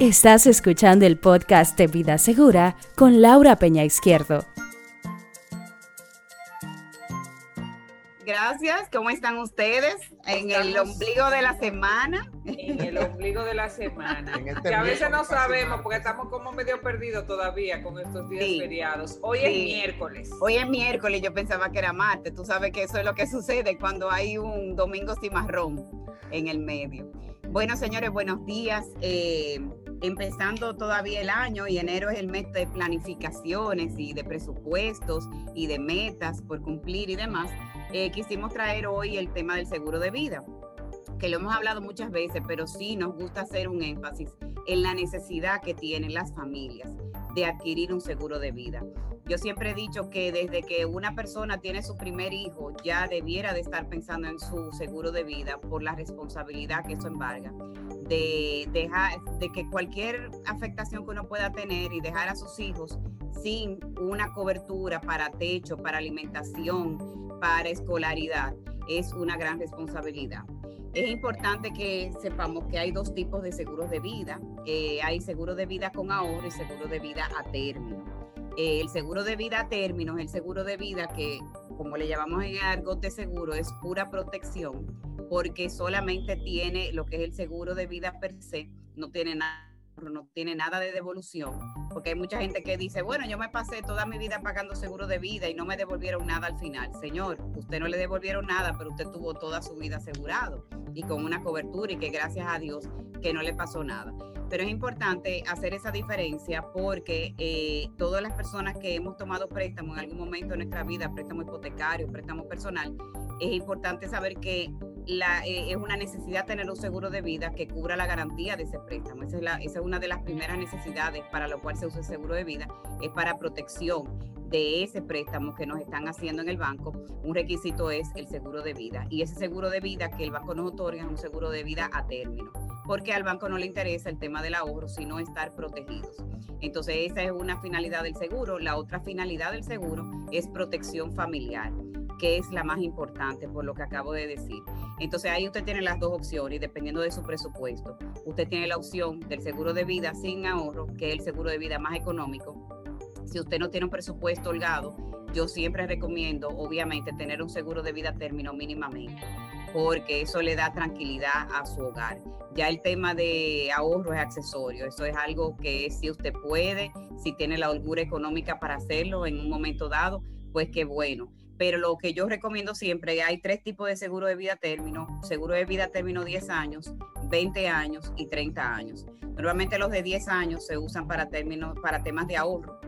Estás escuchando el podcast de Vida Segura con Laura Peña Izquierdo. Gracias, ¿cómo están ustedes? En el ombligo de la semana. En el ombligo de la semana. este que a veces no sabemos porque estamos como medio perdidos todavía con estos días feriados. Hoy es miércoles. Hoy es miércoles, yo pensaba que era martes. Tú sabes que eso es lo que sucede cuando hay un domingo cimarrón en el medio. Bueno, señores, buenos días. Eh, empezando todavía el año y enero es el mes de planificaciones y de presupuestos y de metas por cumplir y demás, eh, quisimos traer hoy el tema del seguro de vida, que lo hemos hablado muchas veces, pero sí nos gusta hacer un énfasis en la necesidad que tienen las familias de adquirir un seguro de vida. Yo siempre he dicho que desde que una persona tiene su primer hijo ya debiera de estar pensando en su seguro de vida por la responsabilidad que eso embarga de dejar de que cualquier afectación que uno pueda tener y dejar a sus hijos sin una cobertura para techo, para alimentación, para escolaridad, es una gran responsabilidad. Es importante que sepamos que hay dos tipos de seguros de vida. Eh, hay seguro de vida con ahorro y seguro de vida a término. Eh, el seguro de vida a término es el seguro de vida que, como le llamamos en argot de seguro, es pura protección porque solamente tiene lo que es el seguro de vida per se, no tiene nada no tiene nada de devolución, porque hay mucha gente que dice, bueno, yo me pasé toda mi vida pagando seguro de vida y no me devolvieron nada al final. Señor, usted no le devolvieron nada, pero usted tuvo toda su vida asegurado y con una cobertura y que gracias a Dios que no le pasó nada. Pero es importante hacer esa diferencia porque eh, todas las personas que hemos tomado préstamo en algún momento de nuestra vida, préstamo hipotecario, préstamo personal, es importante saber que la, eh, es una necesidad tener un seguro de vida que cubra la garantía de ese préstamo. Esa es, esa es una de las primeras necesidades para lo cual se usa el seguro de vida, es para protección de ese préstamo que nos están haciendo en el banco. Un requisito es el seguro de vida y ese seguro de vida que el banco nos otorga es un seguro de vida a término porque al banco no le interesa el tema del ahorro, sino estar protegidos. Entonces, esa es una finalidad del seguro. La otra finalidad del seguro es protección familiar que es la más importante por lo que acabo de decir. Entonces ahí usted tiene las dos opciones y dependiendo de su presupuesto. Usted tiene la opción del seguro de vida sin ahorro, que es el seguro de vida más económico. Si usted no tiene un presupuesto holgado, yo siempre recomiendo, obviamente, tener un seguro de vida término mínimamente, porque eso le da tranquilidad a su hogar. Ya el tema de ahorro es accesorio, eso es algo que si usted puede, si tiene la holgura económica para hacerlo en un momento dado, pues qué bueno pero lo que yo recomiendo siempre, hay tres tipos de seguro de vida término, seguro de vida término 10 años, 20 años y 30 años. Normalmente los de 10 años se usan para términos, para temas de ahorro,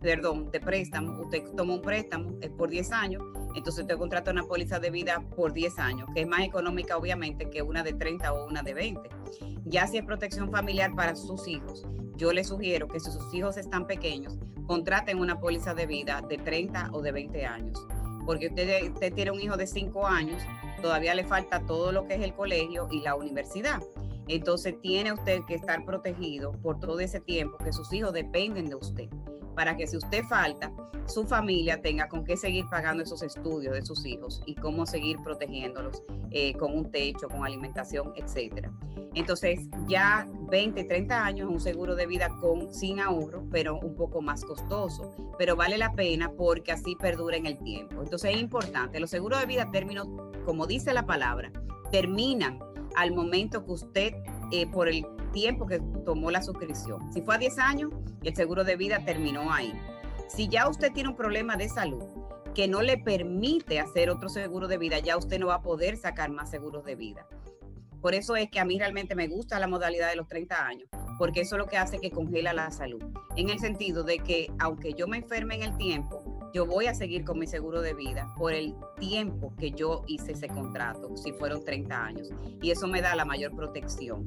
perdón, de préstamo, usted toma un préstamo, es por 10 años, entonces usted contrata una póliza de vida por 10 años, que es más económica obviamente que una de 30 o una de 20. Ya si es protección familiar para sus hijos, yo les sugiero que si sus hijos están pequeños, contraten una póliza de vida de 30 o de 20 años porque usted, tiene un hijo de cinco años, todavía le falta todo lo que es el colegio y la universidad. Entonces tiene usted que estar protegido por todo ese tiempo que sus hijos dependen de usted para que si usted falta, su familia tenga con qué seguir pagando esos estudios de sus hijos y cómo seguir protegiéndolos eh, con un techo, con alimentación, etcétera. Entonces, ya 20, 30 años un seguro de vida con sin ahorro, pero un poco más costoso, pero vale la pena porque así perdura en el tiempo. Entonces, es importante, los seguros de vida término, como dice la palabra, terminan al momento que usted eh, por el tiempo que tomó la suscripción. Si fue a 10 años, el seguro de vida terminó ahí. Si ya usted tiene un problema de salud que no le permite hacer otro seguro de vida, ya usted no va a poder sacar más seguros de vida. Por eso es que a mí realmente me gusta la modalidad de los 30 años, porque eso es lo que hace que congela la salud. En el sentido de que aunque yo me enferme en el tiempo, yo voy a seguir con mi seguro de vida por el tiempo que yo hice ese contrato, si fueron 30 años. Y eso me da la mayor protección.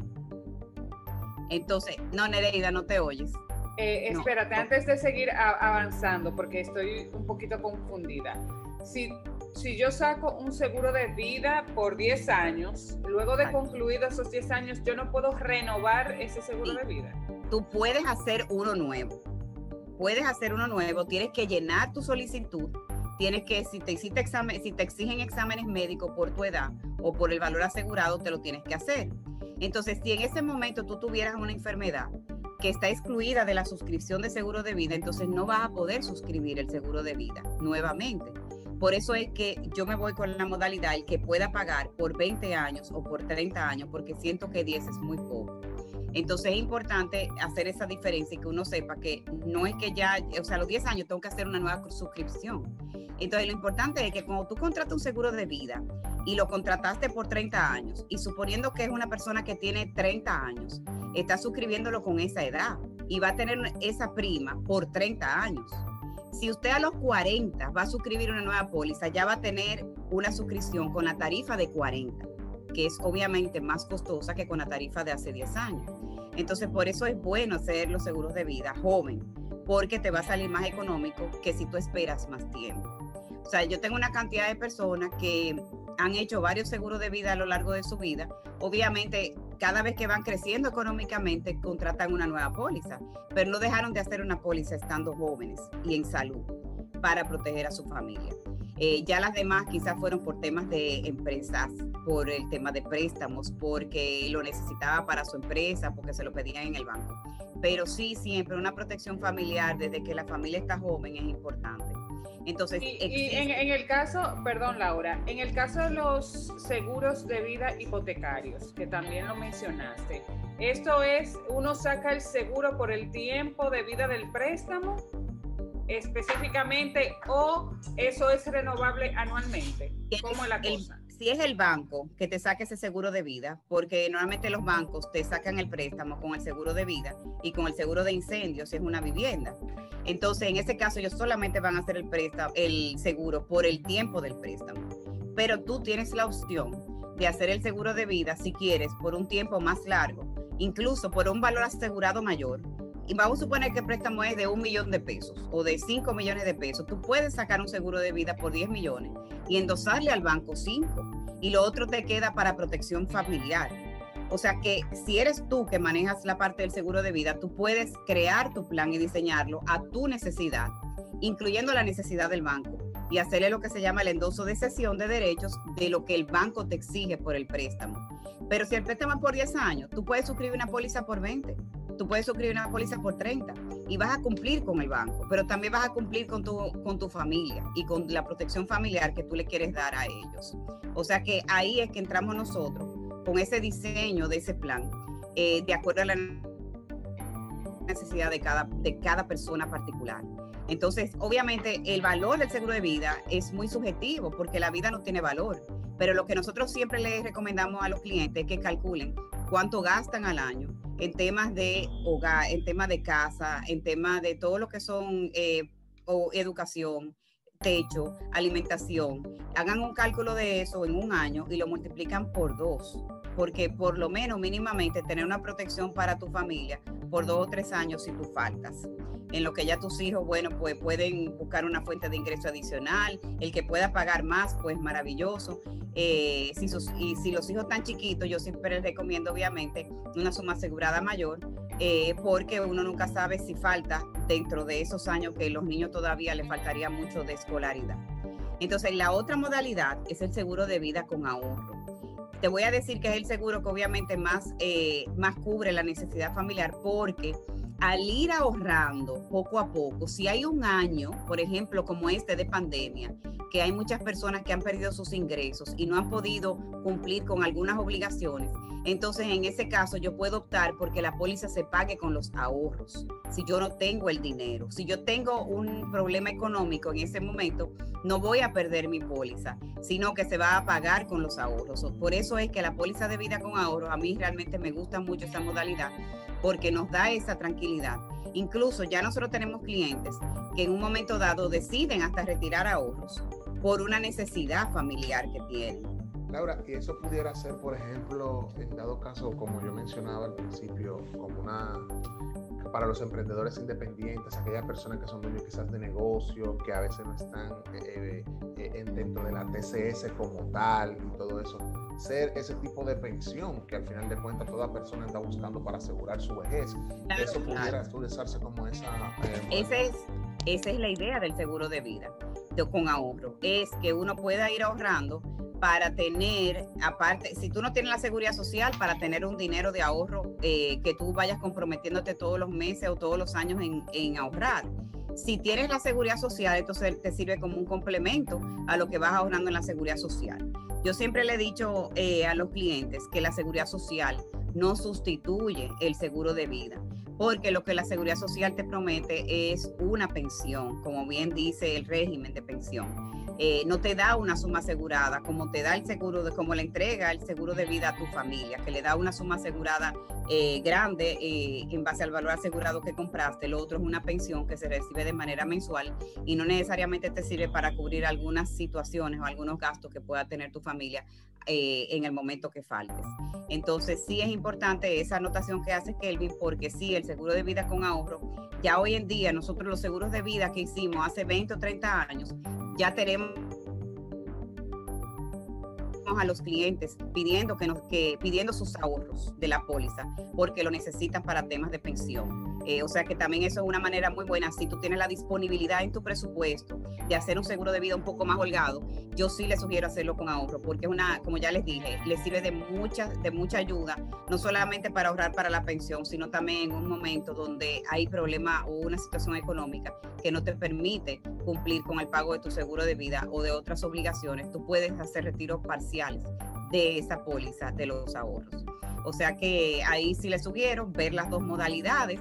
Entonces, no, Nereida, no te oyes. Eh, espérate, antes de seguir avanzando, porque estoy un poquito confundida. Si, si yo saco un seguro de vida por 10 años, luego de concluidos esos 10 años, yo no puedo renovar ese seguro de vida. Tú puedes hacer uno nuevo puedes hacer uno nuevo, tienes que llenar tu solicitud, tienes que, si te, hiciste examen, si te exigen exámenes médicos por tu edad o por el valor asegurado, te lo tienes que hacer. Entonces, si en ese momento tú tuvieras una enfermedad que está excluida de la suscripción de seguro de vida, entonces no vas a poder suscribir el seguro de vida nuevamente. Por eso es que yo me voy con la modalidad el que pueda pagar por 20 años o por 30 años, porque siento que 10 es muy poco. Entonces es importante hacer esa diferencia y que uno sepa que no es que ya, o sea, a los 10 años tengo que hacer una nueva suscripción. Entonces lo importante es que cuando tú contratas un seguro de vida y lo contrataste por 30 años y suponiendo que es una persona que tiene 30 años, está suscribiéndolo con esa edad y va a tener esa prima por 30 años. Si usted a los 40 va a suscribir una nueva póliza, ya va a tener una suscripción con la tarifa de 40, que es obviamente más costosa que con la tarifa de hace 10 años. Entonces, por eso es bueno hacer los seguros de vida joven, porque te va a salir más económico que si tú esperas más tiempo. O sea, yo tengo una cantidad de personas que han hecho varios seguros de vida a lo largo de su vida. Obviamente, cada vez que van creciendo económicamente, contratan una nueva póliza, pero no dejaron de hacer una póliza estando jóvenes y en salud para proteger a su familia. Eh, ya las demás quizás fueron por temas de empresas, por el tema de préstamos, porque lo necesitaba para su empresa, porque se lo pedían en el banco. Pero sí, siempre una protección familiar desde que la familia está joven es importante. Entonces, y, en, el caso, perdón Laura, en el caso de los seguros de vida hipotecarios, que también lo mencionaste, esto es, uno saca el seguro por el tiempo de vida del préstamo específicamente o eso es renovable anualmente? ¿Cómo es la cosa? si es el banco que te saque ese seguro de vida, porque normalmente los bancos te sacan el préstamo con el seguro de vida y con el seguro de incendio si es una vivienda. Entonces, en ese caso, ellos solamente van a hacer el préstamo, el seguro por el tiempo del préstamo. Pero tú tienes la opción de hacer el seguro de vida si quieres por un tiempo más largo, incluso por un valor asegurado mayor, y vamos a suponer que el préstamo es de un millón de pesos o de cinco millones de pesos, tú puedes sacar un seguro de vida por 10 millones y endosarle al banco 5 y lo otro te queda para protección familiar. O sea que si eres tú que manejas la parte del seguro de vida, tú puedes crear tu plan y diseñarlo a tu necesidad, incluyendo la necesidad del banco y hacerle lo que se llama el endoso de cesión de derechos de lo que el banco te exige por el préstamo. Pero si el préstamo es por 10 años, tú puedes suscribir una póliza por 20 tú puedes suscribir una póliza por 30 y vas a cumplir con el banco, pero también vas a cumplir con tu, con tu familia y con la protección familiar que tú le quieres dar a ellos. O sea que ahí es que entramos nosotros con ese diseño de ese plan, eh, de acuerdo a la necesidad de cada, de cada persona particular. Entonces, obviamente, el valor del seguro de vida es muy subjetivo porque la vida no tiene valor. Pero lo que nosotros siempre les recomendamos a los clientes es que calculen cuánto gastan al año en temas de hogar, en temas de casa, en temas de todo lo que son eh, educación, techo, alimentación. Hagan un cálculo de eso en un año y lo multiplican por dos, porque por lo menos mínimamente tener una protección para tu familia por dos o tres años si tú faltas. En lo que ya tus hijos, bueno, pues pueden buscar una fuente de ingreso adicional, el que pueda pagar más, pues maravilloso. Eh, si y si los hijos están chiquitos, yo siempre les recomiendo obviamente una suma asegurada mayor, eh, porque uno nunca sabe si falta dentro de esos años que los niños todavía les faltaría mucho de escolaridad. Entonces, la otra modalidad es el seguro de vida con ahorro. Te voy a decir que es el seguro que obviamente más, eh, más cubre la necesidad familiar porque al ir ahorrando poco a poco, si hay un año, por ejemplo, como este de pandemia, que hay muchas personas que han perdido sus ingresos y no han podido cumplir con algunas obligaciones, entonces en ese caso yo puedo optar porque la póliza se pague con los ahorros, si yo no tengo el dinero. Si yo tengo un problema económico en ese momento, no voy a perder mi póliza, sino que se va a pagar con los ahorros. Por eso es que la póliza de vida con ahorros, a mí realmente me gusta mucho esa modalidad, porque nos da esa tranquilidad. Incluso ya nosotros tenemos clientes que en un momento dado deciden hasta retirar ahorros por una necesidad familiar que tienen. Laura, y eso pudiera ser, por ejemplo, en dado caso, como yo mencionaba al principio, como una para los emprendedores independientes, aquellas personas que son dueños quizás de negocio, que a veces no están eh, eh, dentro de la TCS como tal y todo eso, ser ese tipo de pensión que al final de cuentas toda persona está buscando para asegurar su vejez. eso pudiera utilizarse como esa... Eh, esa es la idea del seguro de vida con ahorro es que uno pueda ir ahorrando para tener, aparte, si tú no tienes la seguridad social, para tener un dinero de ahorro eh, que tú vayas comprometiéndote todos los meses o todos los años en, en ahorrar. Si tienes la seguridad social, entonces te sirve como un complemento a lo que vas ahorrando en la seguridad social. Yo siempre le he dicho eh, a los clientes que la seguridad social no sustituye el seguro de vida, porque lo que la seguridad social te promete es una pensión, como bien dice el régimen de pensión. Eh, no te da una suma asegurada, como te da el seguro, de, como le entrega el seguro de vida a tu familia, que le da una suma asegurada eh, grande eh, en base al valor asegurado que compraste. Lo otro es una pensión que se recibe de manera mensual y no necesariamente te sirve para cubrir algunas situaciones o algunos gastos que pueda tener tu familia en el momento que faltes. Entonces sí es importante esa anotación que hace Kelvin porque sí, el seguro de vida con ahorro, ya hoy en día nosotros los seguros de vida que hicimos hace 20 o 30 años, ya tenemos a los clientes pidiendo que nos que pidiendo sus ahorros de la póliza porque lo necesitan para temas de pensión. Eh, o sea que también eso es una manera muy buena. Si tú tienes la disponibilidad en tu presupuesto de hacer un seguro de vida un poco más holgado, yo sí le sugiero hacerlo con ahorro, porque es una, como ya les dije, le sirve de mucha, de mucha ayuda, no solamente para ahorrar para la pensión, sino también en un momento donde hay problema o una situación económica que no te permite cumplir con el pago de tu seguro de vida o de otras obligaciones. Tú puedes hacer retiros parciales de esa póliza de los ahorros. O sea que ahí sí les sugiero ver las dos modalidades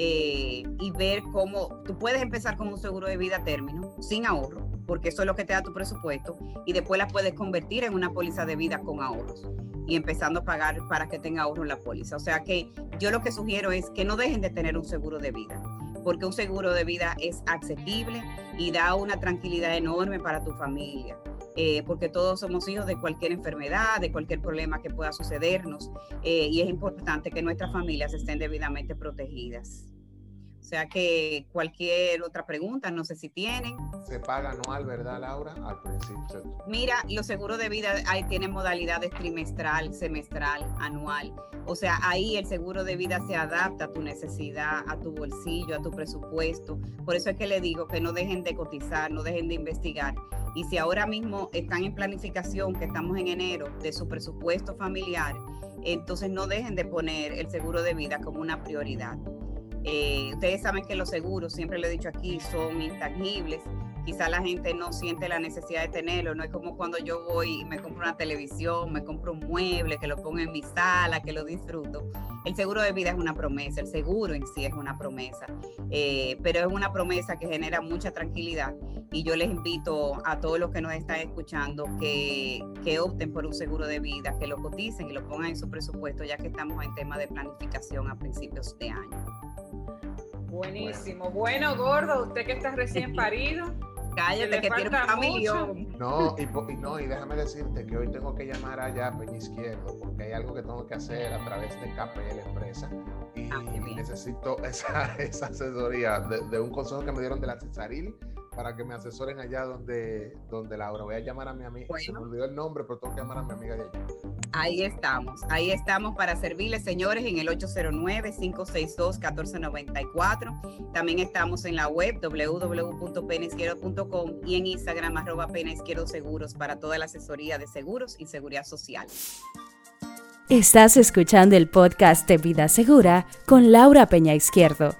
eh, y ver cómo tú puedes empezar con un seguro de vida a término sin ahorro, porque eso es lo que te da tu presupuesto, y después la puedes convertir en una póliza de vida con ahorros y empezando a pagar para que tenga ahorro en la póliza. O sea que yo lo que sugiero es que no dejen de tener un seguro de vida, porque un seguro de vida es accesible y da una tranquilidad enorme para tu familia. Eh, porque todos somos hijos de cualquier enfermedad, de cualquier problema que pueda sucedernos, eh, y es importante que nuestras familias estén debidamente protegidas. O sea que cualquier otra pregunta, no sé si tienen. Se paga anual, ¿verdad, Laura? Al principio. Mira, los seguros de vida ahí tienen modalidades trimestral, semestral, anual. O sea, ahí el seguro de vida se adapta a tu necesidad, a tu bolsillo, a tu presupuesto. Por eso es que le digo que no dejen de cotizar, no dejen de investigar y si ahora mismo están en planificación, que estamos en enero, de su presupuesto familiar, entonces no dejen de poner el seguro de vida como una prioridad. Eh, ustedes saben que los seguros, siempre lo he dicho aquí, son intangibles quizá la gente no siente la necesidad de tenerlo, no es como cuando yo voy y me compro una televisión, me compro un mueble, que lo pongo en mi sala, que lo disfruto. El seguro de vida es una promesa, el seguro en sí es una promesa, eh, pero es una promesa que genera mucha tranquilidad y yo les invito a todos los que nos están escuchando que, que opten por un seguro de vida, que lo coticen y lo pongan en su presupuesto, ya que estamos en tema de planificación a principios de año. Buenísimo. Bueno, gordo, usted que está recién parido, Cállate, que tiene un familia. No y, no, y déjame decirte que hoy tengo que llamar allá a Peña Izquierdo, porque hay algo que tengo que hacer a través de la empresa. Y, ah, necesito esa, esa asesoría de, de, un consejo que me dieron de la Cesaril para que me asesoren allá donde, donde Laura. Voy a llamar a mi amiga. Se me olvidó el nombre, pero tengo que llamar a mi amiga de allá. Ahí estamos, ahí estamos para servirles, señores, en el 809-562-1494. También estamos en la web www.penaizquierdo.com y en Instagram arroba Seguros para toda la asesoría de seguros y seguridad social. Estás escuchando el podcast de Vida Segura con Laura Peña Izquierdo.